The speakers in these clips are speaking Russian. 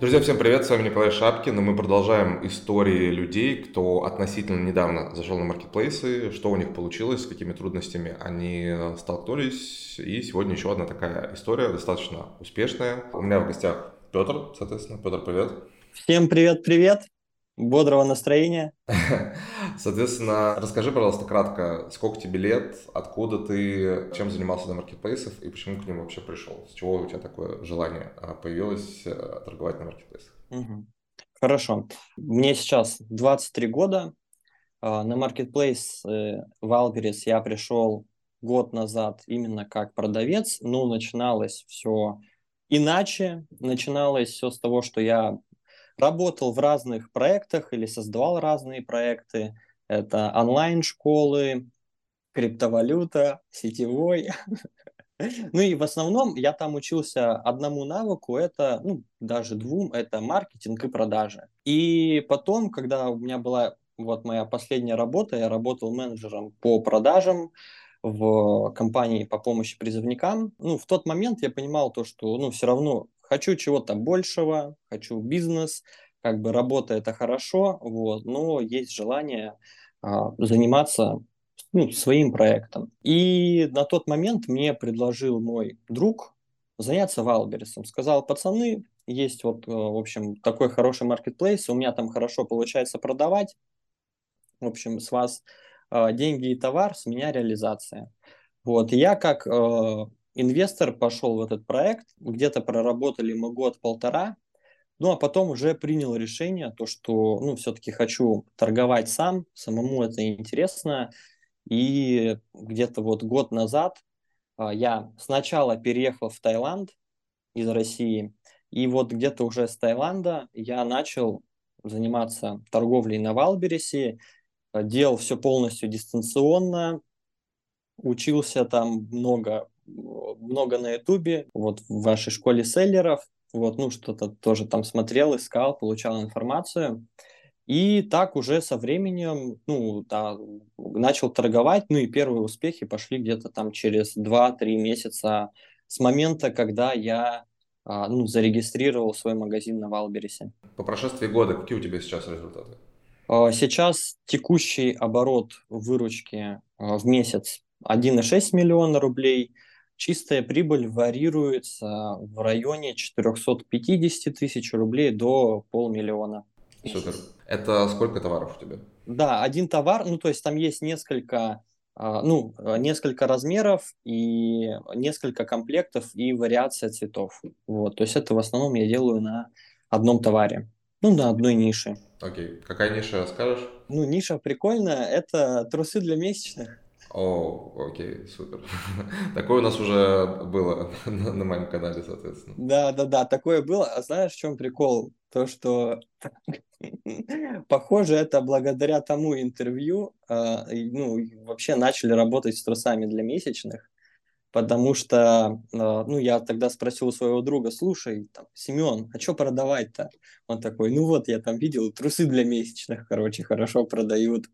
Друзья, всем привет, с вами Николай Шапкин, и мы продолжаем истории людей, кто относительно недавно зашел на маркетплейсы, что у них получилось, с какими трудностями они столкнулись, и сегодня еще одна такая история, достаточно успешная. У меня в гостях Петр, соответственно. Петр, привет. Всем привет-привет, бодрого настроения. Соответственно, расскажи, пожалуйста, кратко, сколько тебе лет, откуда ты, чем занимался на маркетплейсах и почему к ним вообще пришел? С чего у тебя такое желание а, появилось э, торговать на маркетплейсах? Угу. Хорошо. Мне сейчас 23 года. А, на маркетплейс э, Wildberries я пришел год назад именно как продавец. Ну, начиналось все иначе. Начиналось все с того, что я работал в разных проектах или создавал разные проекты. Это онлайн-школы, криптовалюта, сетевой. Ну и в основном я там учился одному навыку, это, ну, даже двум, это маркетинг и продажи. И потом, когда у меня была вот моя последняя работа, я работал менеджером по продажам в компании по помощи призывникам. Ну, в тот момент я понимал то, что, ну, все равно хочу чего-то большего, хочу бизнес, как бы работа это хорошо, вот, но есть желание а, заниматься ну, своим проектом. И на тот момент мне предложил мой друг заняться Валбересом. Сказал, пацаны, есть вот, э, в общем, такой хороший маркетплейс, у меня там хорошо получается продавать. В общем, с вас э, деньги и товар, с меня реализация. Вот, я как э, инвестор пошел в этот проект, где-то проработали мы год-полтора, ну а потом уже принял решение, то, что ну, все-таки хочу торговать сам, самому это интересно. И где-то вот год назад а, я сначала переехал в Таиланд из России, и вот где-то уже с Таиланда я начал заниматься торговлей на Валбересе, делал все полностью дистанционно, учился там много много на Ютубе, вот в вашей школе селлеров, вот, ну, что-то тоже там смотрел, искал, получал информацию. И так уже со временем, ну, да, начал торговать, ну и первые успехи пошли где-то там через 2-3 месяца с момента, когда я а, ну, зарегистрировал свой магазин на Валбересе. По прошествии года какие у тебя сейчас результаты? А, сейчас текущий оборот выручки а, в месяц 1,6 миллиона рублей – Чистая прибыль варьируется в районе 450 тысяч рублей до полмиллиона. Супер. Это сколько товаров у тебя? Да, один товар, ну то есть там есть несколько, а, ну, несколько размеров и несколько комплектов и вариация цветов. Вот, то есть это в основном я делаю на одном товаре. Ну, на одной нише. Окей. Какая ниша, скажешь? Ну, ниша прикольная. Это трусы для месячных. О, окей, супер. Такое у нас уже было на, на моем канале, соответственно. Да, да, да, такое было. А знаешь, в чем прикол? То, что похоже, это благодаря тому интервью, э, ну, вообще начали работать с трусами для месячных, потому что, э, ну, я тогда спросил у своего друга, слушай, там, Семен, а что продавать-то? Он такой, ну вот, я там видел, трусы для месячных, короче, хорошо продают.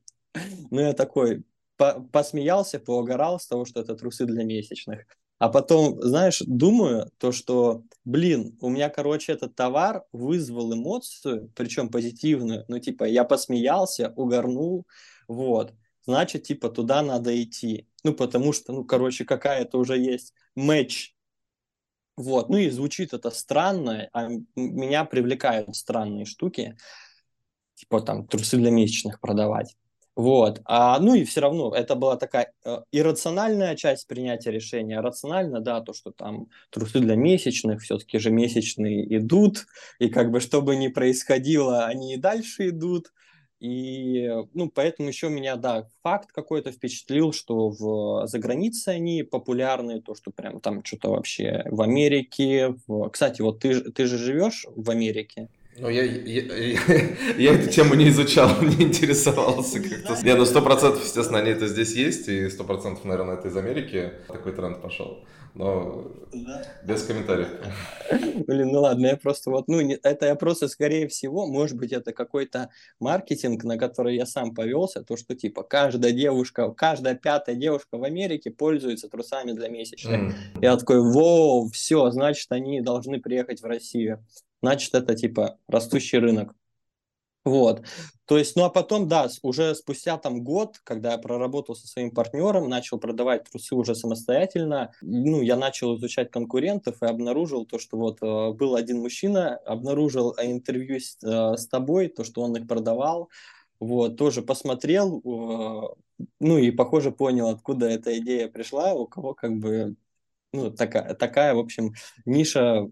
Ну, я такой, по посмеялся, поугорал с того, что это трусы для месячных. А потом, знаешь, думаю, то, что, блин, у меня, короче, этот товар вызвал эмоцию, причем позитивную, ну, типа, я посмеялся, угорнул, вот, значит, типа, туда надо идти. Ну, потому что, ну, короче, какая-то уже есть матч. Вот, ну и звучит это странно, а меня привлекают странные штуки, типа там трусы для месячных продавать. Вот. А, ну и все равно это была такая э, иррациональная часть принятия решения. Рационально, да, то, что там трусы для месячных, все-таки же месячные идут, и как бы что бы ни происходило, они и дальше идут. И, ну, поэтому еще меня, да, факт какой-то впечатлил, что в, за границей они популярны, то, что прям там что-то вообще в Америке. В... Кстати, вот ты, ты же живешь в Америке? Ну, я, я, я, я эту тему не изучал, не интересовался как-то. Не, ну, сто процентов, естественно, они это здесь есть, и сто процентов, наверное, это из Америки такой тренд пошел. Но да. без комментариев. Блин, ну ладно, я просто вот, ну, это я просто, скорее всего, может быть, это какой-то маркетинг, на который я сам повелся, то, что, типа, каждая девушка, каждая пятая девушка в Америке пользуется трусами для месячных. Mm. Я такой, воу, все, значит, они должны приехать в Россию. Значит, это типа растущий рынок. Вот. То есть, ну а потом, да, уже спустя там год, когда я проработал со своим партнером, начал продавать трусы уже самостоятельно, ну, я начал изучать конкурентов и обнаружил то, что вот э, был один мужчина, обнаружил интервью с, э, с тобой, то, что он их продавал, вот, тоже посмотрел, э, ну и, похоже, понял, откуда эта идея пришла, у кого как бы, ну, такая, такая в общем, ниша,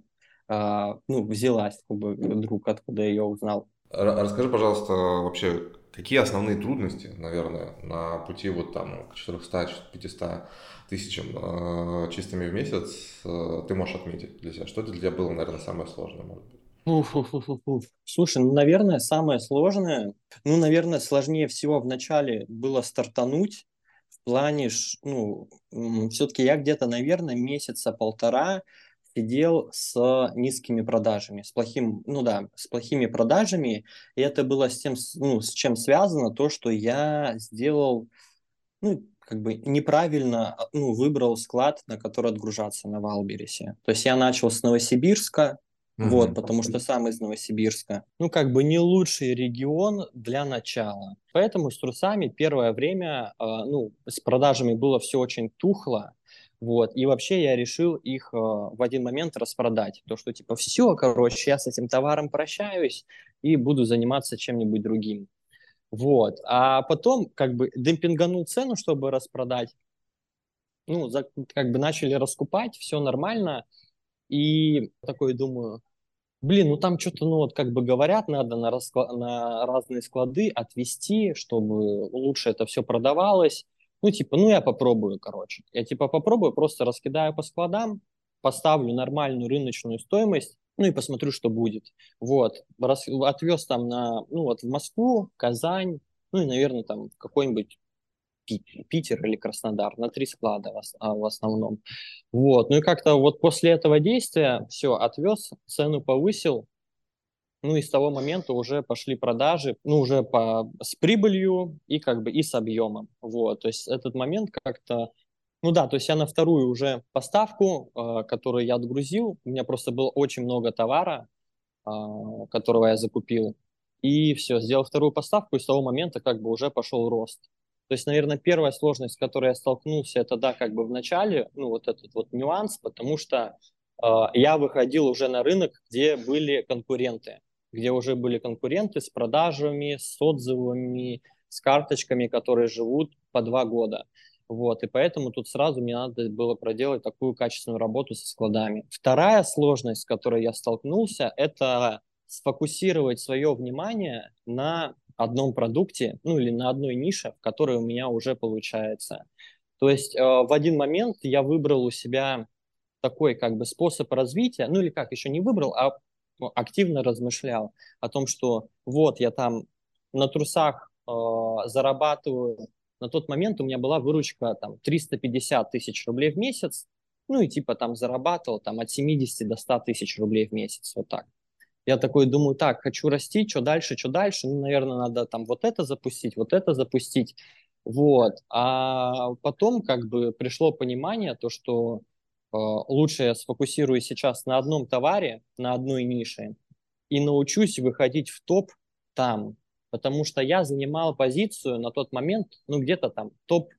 ну, взялась, как бы, друг, откуда ее узнал. Расскажи, пожалуйста, вообще, какие основные трудности, наверное, на пути вот там к 400-500 тысячам э, чистыми в месяц э, ты можешь отметить для себя? Что для тебя было, наверное, самое сложное, может быть? Слушай, ну, наверное, самое сложное, ну, наверное, сложнее всего вначале было стартануть, в плане, ну, все-таки я где-то, наверное, месяца полтора сидел с низкими продажами, с плохим, ну да, с плохими продажами, и это было с тем, ну, с чем связано то, что я сделал, ну, как бы неправильно, а, ну, выбрал склад, на который отгружаться на Валбересе. То есть я начал с Новосибирска, mm-hmm. вот, потому что сам из Новосибирска. Ну, как бы не лучший регион для начала. Поэтому с трусами первое время, э, ну, с продажами было все очень тухло, вот. И вообще я решил их э, в один момент распродать. То, что типа все, короче, я с этим товаром прощаюсь и буду заниматься чем-нибудь другим. Вот. А потом как бы демпинганул цену, чтобы распродать. Ну, за, как бы начали раскупать, все нормально. И такой думаю, блин, ну там что-то, ну вот как бы говорят, надо на, расклад, на разные склады отвести, чтобы лучше это все продавалось. Ну, типа, ну я попробую, короче. Я типа попробую, просто раскидаю по складам, поставлю нормальную рыночную стоимость, ну и посмотрю, что будет. Вот. Раз, отвез там на, ну вот в Москву, Казань, ну и, наверное, там какой-нибудь Питер или Краснодар, на три склада а, в основном. Вот. Ну и как-то вот после этого действия все, отвез, цену повысил, ну и с того момента уже пошли продажи, ну уже по, с прибылью и как бы и с объемом. Вот, то есть этот момент как-то, ну да, то есть я на вторую уже поставку, э, которую я отгрузил, у меня просто было очень много товара, э, которого я закупил, и все, сделал вторую поставку, и с того момента как бы уже пошел рост. То есть, наверное, первая сложность, с которой я столкнулся, это, да, как бы в начале, ну, вот этот вот нюанс, потому что э, я выходил уже на рынок, где были конкуренты где уже были конкуренты с продажами, с отзывами, с карточками, которые живут по два года. Вот, и поэтому тут сразу мне надо было проделать такую качественную работу со складами. Вторая сложность, с которой я столкнулся, это сфокусировать свое внимание на одном продукте, ну или на одной нише, в которой у меня уже получается. То есть э, в один момент я выбрал у себя такой как бы способ развития, ну или как, еще не выбрал, а активно размышлял о том, что вот я там на трусах э, зарабатываю, на тот момент у меня была выручка там 350 тысяч рублей в месяц, ну и типа там зарабатывал там от 70 до 100 тысяч рублей в месяц, вот так. Я такой думаю, так, хочу расти, что дальше, что дальше, ну, наверное, надо там вот это запустить, вот это запустить, вот. А потом как бы пришло понимание, то, что лучше я сфокусируюсь сейчас на одном товаре, на одной нише, и научусь выходить в топ там, потому что я занимал позицию на тот момент, ну, где-то там топ,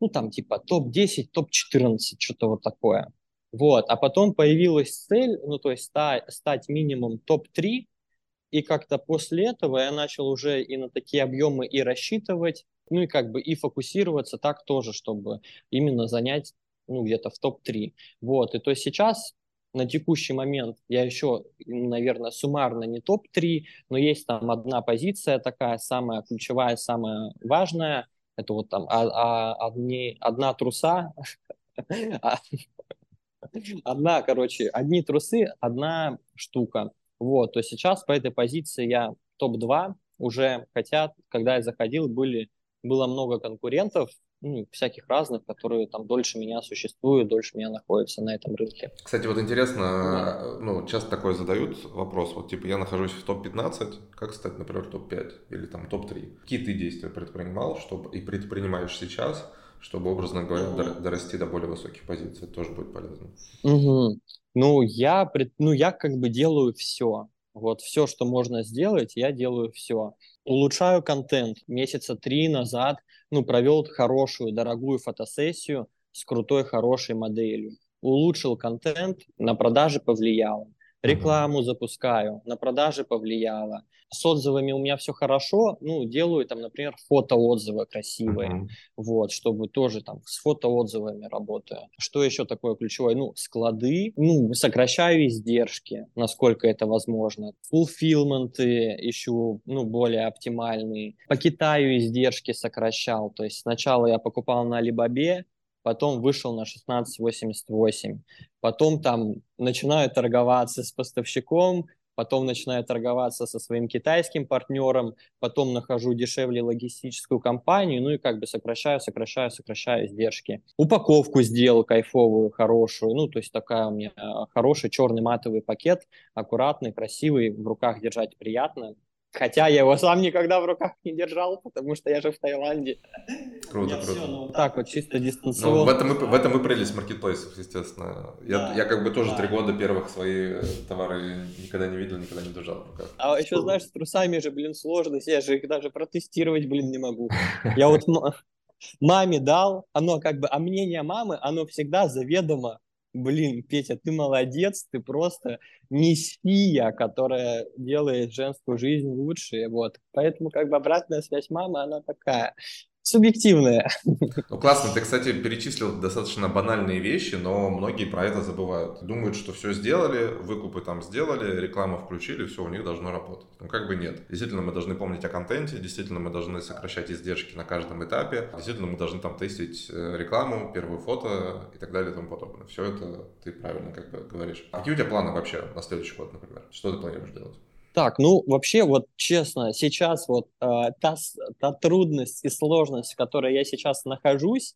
ну, там типа топ-10, топ-14, что-то вот такое. Вот, а потом появилась цель, ну, то есть стать, стать минимум топ-3, и как-то после этого я начал уже и на такие объемы и рассчитывать, ну и как бы и фокусироваться так тоже, чтобы именно занять ну, где-то в топ-3. Вот, и то есть сейчас на текущий момент я еще, наверное, суммарно не топ-3, но есть там одна позиция такая, самая ключевая, самая важная, это вот там а, а, одни, одна труса, а, одна, короче, одни трусы, одна штука. Вот, то сейчас по этой позиции я топ-2 уже, хотя, когда я заходил, были, было много конкурентов, ну, всяких разных, которые там дольше меня существуют, дольше меня находятся на этом рынке. Кстати, вот интересно, да. ну, часто такое задают вопрос, вот типа я нахожусь в топ-15, как стать, например, топ-5 или там топ-3? Какие ты действия предпринимал, чтобы и предпринимаешь сейчас, чтобы, образно говоря, mm-hmm. дорасти до более высоких позиций. Это тоже будет полезно. Mm-hmm. Ну, я, ну, я как бы делаю все. Вот все, что можно сделать, я делаю все. Улучшаю контент. Месяца три назад, ну, провел хорошую, дорогую фотосессию с крутой, хорошей моделью. Улучшил контент, на продажи повлияло рекламу запускаю, на продажи повлияло. С отзывами у меня все хорошо, ну, делаю там, например, фотоотзывы красивые, uh-huh. вот, чтобы тоже там с фотоотзывами работаю. Что еще такое ключевое? Ну, склады, ну, сокращаю издержки, насколько это возможно. Фулфилменты ищу, ну, более оптимальные. По Китаю издержки сокращал, то есть сначала я покупал на Алибабе, потом вышел на 16.88, потом там начинаю торговаться с поставщиком, потом начинаю торговаться со своим китайским партнером, потом нахожу дешевле логистическую компанию, ну и как бы сокращаю, сокращаю, сокращаю издержки. Упаковку сделал кайфовую, хорошую, ну то есть такая у меня э, хороший черный матовый пакет, аккуратный, красивый, в руках держать приятно. Хотя я его сам никогда в руках не держал, потому что я же в Таиланде. Круто, круто. Все, ну, так вот, чисто дистанционно. Ну, в этом, в этом и прелесть маркетплейсов, естественно. Я, да. я как бы тоже да. три года первых свои э, товары никогда не видел, никогда не держал в руках. А еще, знаешь, с трусами же, блин, сложно. Я же их даже протестировать, блин, не могу. Я вот маме дал, оно как бы, а мнение мамы, оно всегда заведомо блин, Петя, ты молодец, ты просто мессия, которая делает женскую жизнь лучше, вот. Поэтому как бы обратная связь мамы, она такая, субъективное. Ну классно, ты, кстати, перечислил достаточно банальные вещи, но многие про это забывают. Думают, что все сделали, выкупы там сделали, рекламу включили, все у них должно работать. Ну как бы нет. Действительно, мы должны помнить о контенте, действительно, мы должны сокращать издержки на каждом этапе, действительно, мы должны там тестить э, рекламу, первые фото и так далее и тому подобное. Все это ты правильно как бы говоришь. А какие у тебя планы вообще на следующий год, например? Что ты планируешь делать? Так, ну вообще вот честно, сейчас вот э, та, та трудность и сложность, в которой я сейчас нахожусь,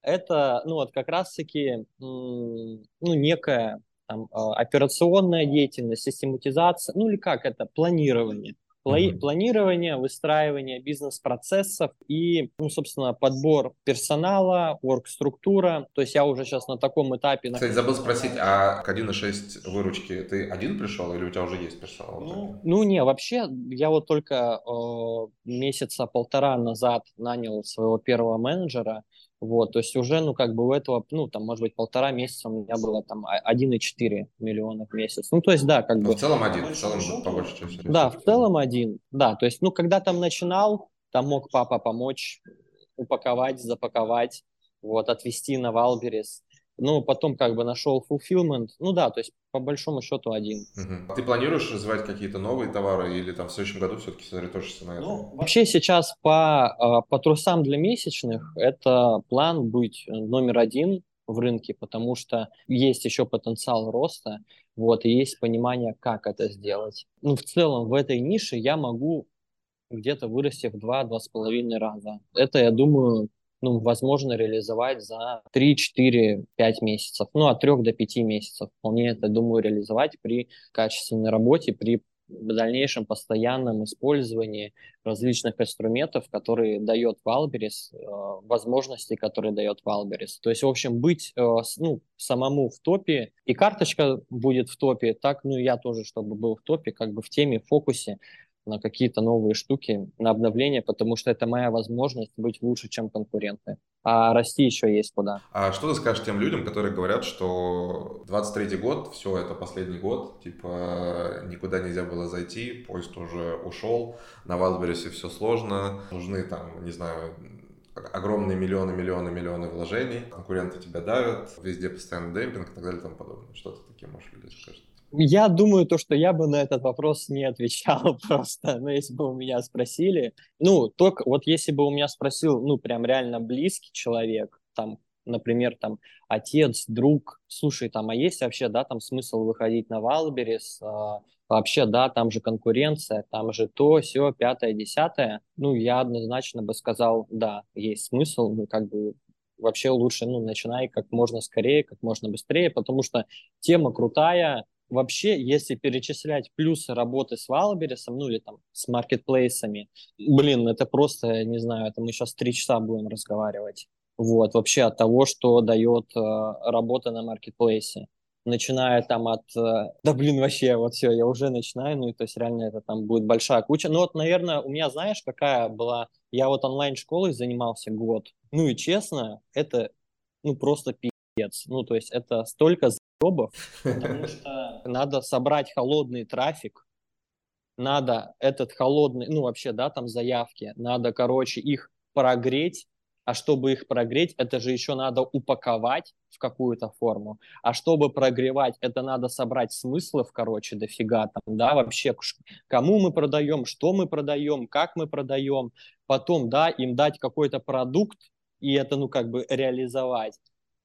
это ну вот как раз-таки ну некая там, э, операционная деятельность, систематизация, ну или как это, планирование. Mm-hmm. Планирование, выстраивание бизнес-процессов и, ну, собственно, подбор персонала, орг-структура. То есть я уже сейчас на таком этапе... Кстати, забыл спросить, а к 1.6 выручки ты один пришел или у тебя уже есть персонал? Ну, ну не, вообще я вот только э, месяца полтора назад нанял своего первого менеджера, вот, то есть уже, ну, как бы у этого, ну, там, может быть, полтора месяца у меня было там 1,4 миллиона в месяц. Ну, то есть, да, как Но бы... в целом один, в целом по большей части. Да, в целом один, да, то есть, ну, когда там начинал, там мог папа помочь упаковать, запаковать, вот, отвезти на Wildberries, ну, потом как бы нашел fulfillment. Ну да, то есть по большому счету один. Угу. Ты планируешь развивать какие-то новые товары или там в следующем году все-таки сосредоточишься на этом? Ну, вообще сейчас по, а, по трусам для месячных это план быть номер один в рынке, потому что есть еще потенциал роста, вот, и есть понимание, как это сделать. Ну, в целом в этой нише я могу где-то вырасти в 2-2,5 раза. Это, я думаю, ну, возможно реализовать за 3, 4, 5 месяцев. Ну, от 3 до 5 месяцев. Вполне это, думаю, реализовать при качественной работе, при дальнейшем постоянном использовании различных инструментов, которые дает Валберис, э, возможности, которые дает Валберис. То есть, в общем, быть э, ну, самому в топе, и карточка будет в топе, так, ну, я тоже, чтобы был в топе, как бы в теме, в фокусе, на какие-то новые штуки, на обновление, потому что это моя возможность быть лучше, чем конкуренты. А расти еще есть куда. А что ты скажешь тем людям, которые говорят, что 23-й год, все, это последний год, типа никуда нельзя было зайти, поезд уже ушел, на Валберисе все сложно, нужны там, не знаю, огромные миллионы, миллионы, миллионы вложений, конкуренты тебя давят, везде постоянно демпинг и так далее и тому подобное. Что ты таким можешь людям сказать? Я думаю, то, что я бы на этот вопрос не отвечал просто, но если бы у меня спросили, ну, только вот если бы у меня спросил, ну, прям реально близкий человек, там, например, там, отец, друг, слушай, там, а есть вообще, да, там смысл выходить на Wildberries, а, вообще, да, там же конкуренция, там же то, все, пятое, десятое, ну, я однозначно бы сказал, да, есть смысл, ну, как бы вообще лучше, ну, начинай как можно скорее, как можно быстрее, потому что тема крутая, вообще, если перечислять плюсы работы с Валбересом, ну или там с маркетплейсами, блин, это просто, не знаю, это мы сейчас три часа будем разговаривать. вот, вообще от того, что дает э, работа на маркетплейсе. Начиная там от... Э, да, блин, вообще, вот все, я уже начинаю, ну, то есть реально это там будет большая куча. Ну, вот, наверное, у меня, знаешь, какая была... Я вот онлайн-школой занимался год. Ну, и честно, это, ну, просто пиздец. Ну, то есть это столько заебов, потому что надо собрать холодный трафик, надо этот холодный, ну, вообще, да, там заявки, надо, короче, их прогреть, а чтобы их прогреть, это же еще надо упаковать в какую-то форму. А чтобы прогревать, это надо собрать смыслов, короче, дофига там, да, вообще, кому мы продаем, что мы продаем, как мы продаем. Потом, да, им дать какой-то продукт, и это, ну, как бы реализовать.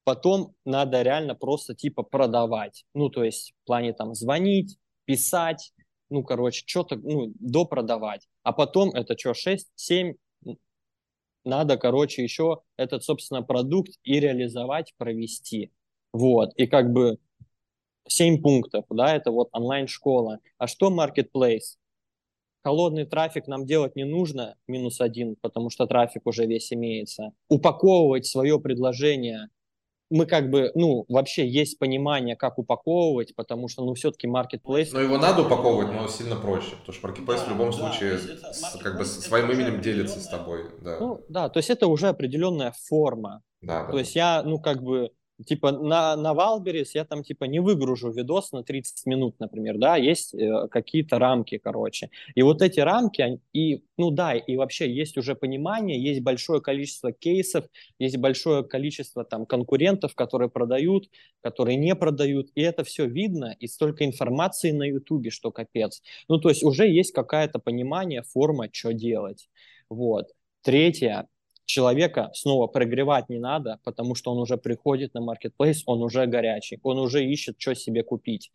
Потом надо реально просто, типа, продавать. Ну, то есть в плане там звонить, писать, ну, короче, что-то, ну, допродавать. А потом это что, 6, 7, надо, короче, еще этот, собственно, продукт и реализовать, провести. Вот, и как бы 7 пунктов, да, это вот онлайн-школа. А что marketplace? Холодный трафик нам делать не нужно, минус один, потому что трафик уже весь имеется. Упаковывать свое предложение мы как бы, ну, вообще есть понимание, как упаковывать, потому что, ну, все-таки marketplace... Но его надо упаковывать, но сильно проще, потому что marketplace да, в любом да, случае с, как бы своим именем делится с тобой. Да. Ну, да, то есть это уже определенная форма. Да, то да. есть я, ну, как бы типа на, на Валберис я там типа не выгружу видос на 30 минут, например, да, есть э, какие-то рамки, короче. И вот эти рамки, и, ну да, и вообще есть уже понимание, есть большое количество кейсов, есть большое количество там конкурентов, которые продают, которые не продают, и это все видно, и столько информации на Ютубе, что капец. Ну, то есть уже есть какое-то понимание, форма, что делать. Вот. Третье, человека снова прогревать не надо, потому что он уже приходит на маркетплейс, он уже горячий, он уже ищет, что себе купить.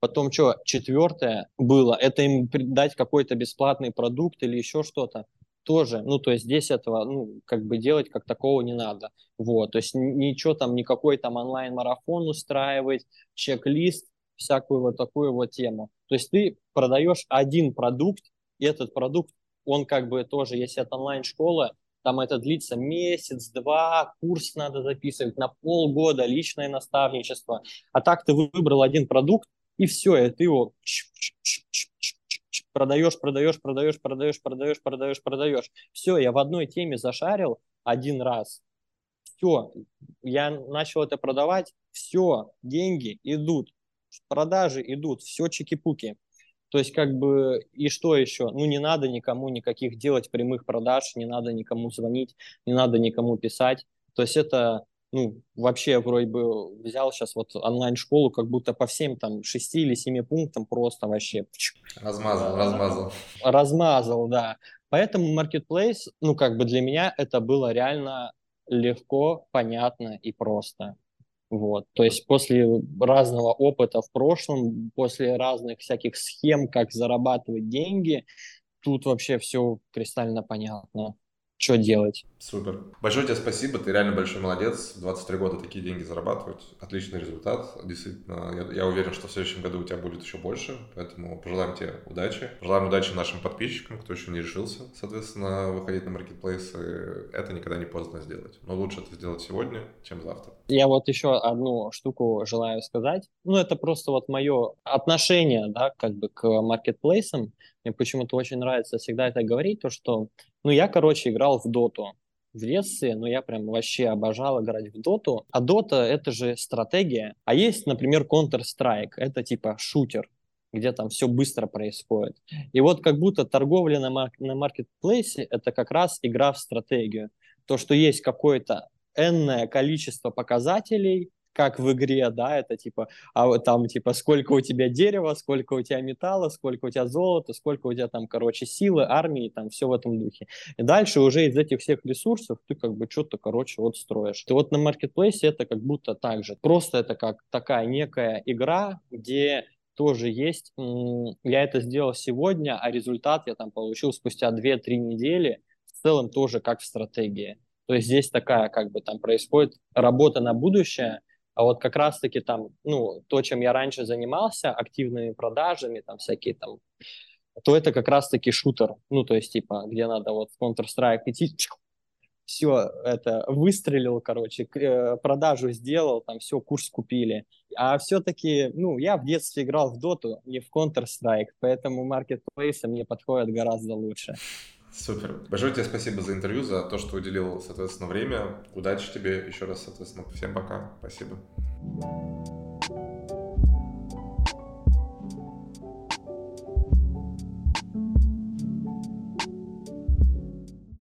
Потом что, четвертое было, это им дать какой-то бесплатный продукт или еще что-то. Тоже, ну, то есть здесь этого, ну, как бы делать как такого не надо. Вот, то есть ничего там, никакой там онлайн-марафон устраивать, чек-лист, всякую вот такую вот тему. То есть ты продаешь один продукт, и этот продукт, он как бы тоже, если это онлайн-школа, там это длится месяц, два, курс надо записывать на полгода, личное наставничество. А так ты выбрал один продукт, и все, и ты его продаешь, продаешь, продаешь, продаешь, продаешь, продаешь, продаешь. Все, я в одной теме зашарил один раз. Все, я начал это продавать, все, деньги идут, продажи идут, все чики-пуки. То есть, как бы, и что еще? Ну, не надо никому никаких делать прямых продаж, не надо никому звонить, не надо никому писать. То есть, это, ну, вообще, вроде бы, взял сейчас вот онлайн-школу, как будто по всем там шести или семи пунктам просто вообще... Размазал, размазал. Размазал, да. Поэтому Marketplace, ну, как бы для меня это было реально легко, понятно и просто. Вот. То есть после разного опыта в прошлом, после разных всяких схем, как зарабатывать деньги, тут вообще все кристально понятно что делать. Супер. Большое тебе спасибо, ты реально большой молодец. 23 года такие деньги зарабатывать. Отличный результат. Действительно, я, я уверен, что в следующем году у тебя будет еще больше. Поэтому пожелаем тебе удачи. Пожелаем удачи нашим подписчикам, кто еще не решился, соответственно, выходить на маркетплейсы. Это никогда не поздно сделать. Но лучше это сделать сегодня, чем завтра. Я вот еще одну штуку желаю сказать. Ну, это просто вот мое отношение, да, как бы к маркетплейсам. Мне почему-то очень нравится всегда это говорить, то, что, ну, я, короче, играл в доту в детстве, но я прям вообще обожал играть в доту. А дота — это же стратегия. А есть, например, Counter-Strike, это типа шутер, где там все быстро происходит. И вот как будто торговля на, мар- на маркетплейсе — это как раз игра в стратегию. То, что есть какое-то энное количество показателей, как в игре, да, это типа, а вот там типа сколько у тебя дерева, сколько у тебя металла, сколько у тебя золота, сколько у тебя там, короче, силы, армии, там все в этом духе. И дальше уже из этих всех ресурсов ты как бы что-то, короче, вот строишь. И вот на маркетплейсе это как будто так же. Просто это как такая некая игра, где тоже есть. Я это сделал сегодня, а результат я там получил спустя 2-3 недели. В целом тоже как в стратегии. То есть здесь такая как бы там происходит работа на будущее, а вот как раз-таки там, ну, то, чем я раньше занимался, активными продажами, там всякие там, то это как раз-таки шутер. Ну, то есть, типа, где надо вот Counter-Strike идти, все это выстрелил, короче, э, продажу сделал, там все, курс купили. А все-таки, ну, я в детстве играл в доту, не в Counter-Strike, поэтому маркетплейсы мне подходят гораздо лучше. Супер. Большое тебе спасибо за интервью, за то, что уделил, соответственно, время. Удачи тебе еще раз, соответственно. Всем пока. Спасибо.